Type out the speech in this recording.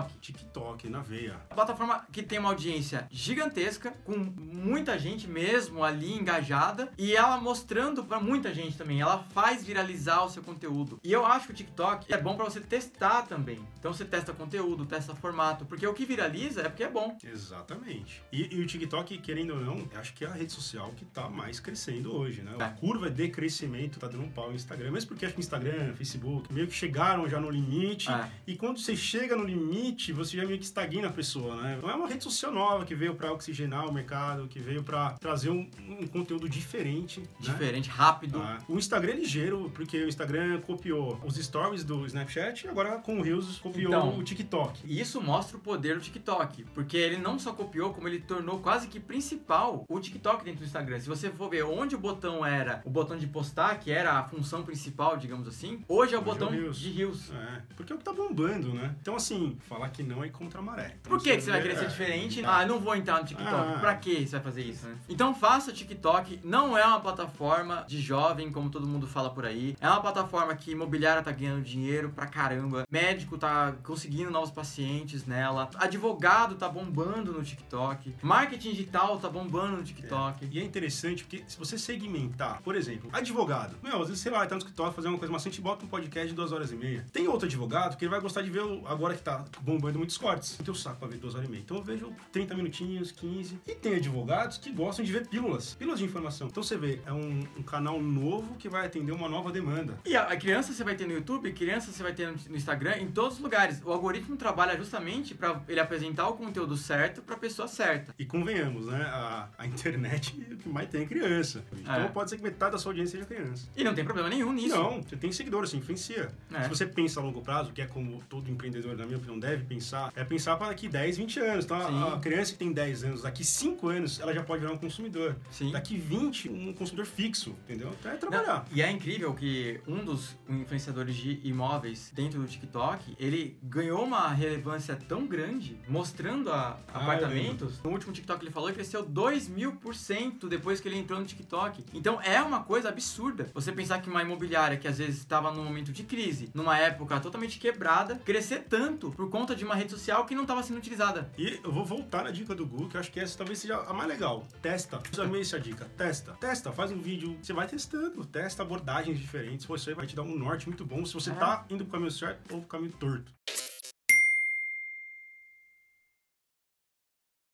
TikTok. TikTok na veia. A plataforma que tem uma audiência gigantesca, com muita gente mesmo ali engajada, e ela mostrando pra muita gente também. Ela faz viralizar o seu conteúdo. E eu acho que o TikTok é bom pra você testar também. Então você testa conteúdo, testa formato, porque o que viraliza é porque é bom. Exatamente. E, e o TikTok, querendo ou não, acho que é a rede social que tá mais crescendo hoje, né? É. A curva de crescimento tá dando um pau no Instagram, mesmo porque acho que Instagram, Facebook, meio que chegaram já no limite. É. E quando você chega no limite, você já meio que estagna a pessoa, né? Então é uma rede social nova que veio pra oxigenar o mercado, que veio pra trazer um, um conteúdo diferente. né? Diferente, rápido. Ah, o Instagram é ligeiro, porque o Instagram copiou os stories do Snapchat e agora com o Reels copiou Então. o TikTok. E isso mostra o poder do TikTok, porque ele não só copiou, como ele tornou quase que principal o TikTok dentro do Instagram. Se você for ver onde o botão era o botão de postar, que era a função principal, digamos assim, hoje é o Hoje é o botão Reels. de Reels. É, porque é o que tá bombando, né? Então, assim, falar que não é contra a maré. Então, Por que, que você vai querer ser é, diferente? é. Ah, não vou entrar no TikTok. Ah. Pra que você vai fazer isso, né? Então faça o TikTok. Não é uma plataforma de jovem, como todo mundo fala por aí. É uma plataforma que imobiliária tá ganhando dinheiro pra caramba. Médico tá conseguindo novos pacientes nela. Advogado tá bombando no TikTok. Marketing digital tá bombando no TikTok. E é interessante porque se você segmentar, por exemplo, advogado, meu, às vezes, sei lá, tá no escritório fazendo uma coisa maçante e bota um podcast de duas horas e meia. Tem outro advogado que ele vai gostar de ver, o- agora que tá bombando muitos cortes. Não tem o saco pra ver duas horas e meia. Então eu vejo 30 minutinhos, 15. E tem advogados que gostam de ver pílulas, pílulas de informação. Então você vê, é um, um canal novo que vai atender uma nova demanda. E a, a criança você vai ter no YouTube, criança você vai ter no, no Instagram, em todos os lugares. O algoritmo trabalha justamente pra ele apresentar o conteúdo certo pra pessoa certa. E convenhamos, né? A, a internet o que mais tem é criança. Então É. pode ser que metade da sua audiência seja criança. E não tem problema nenhum nisso. Não, você tem seguidor, assim, influencia. É. Se você pensa a longo prazo, que é como todo empreendedor, na minha opinião, deve pensar, é pensar para daqui 10, 20 anos. Então, Sim. a, a criança que tem 10 anos, daqui 5 anos, ela já pode virar um consumidor. Sim. Daqui 20, um consumidor fixo, entendeu? Então é trabalhar. Não, e é incrível que um dos influenciadores de imóveis dentro do TikTok, ele ganhou uma relevância tão grande, mostrando a- Ah, apartamentos. No último TikTok ele falou que cresceu 2 mil por cento depois que ele entrou no TikTok. Então é uma coisa absurda. Você pensar que uma imobiliária que às vezes estava num momento de crise, numa época totalmente quebrada, crescer tanto por conta de uma rede social que não estava sendo utilizada. E eu vou voltar na dica do Google, que eu acho que essa talvez seja a mais legal. Testa. Eu amei essa dica. Testa. Testa. Faz um vídeo. Você vai testando. Testa abordagens diferentes. Pô, Isso aí vai te dar um norte muito bom se você É. tá indo pro caminho certo ou pro caminho torto.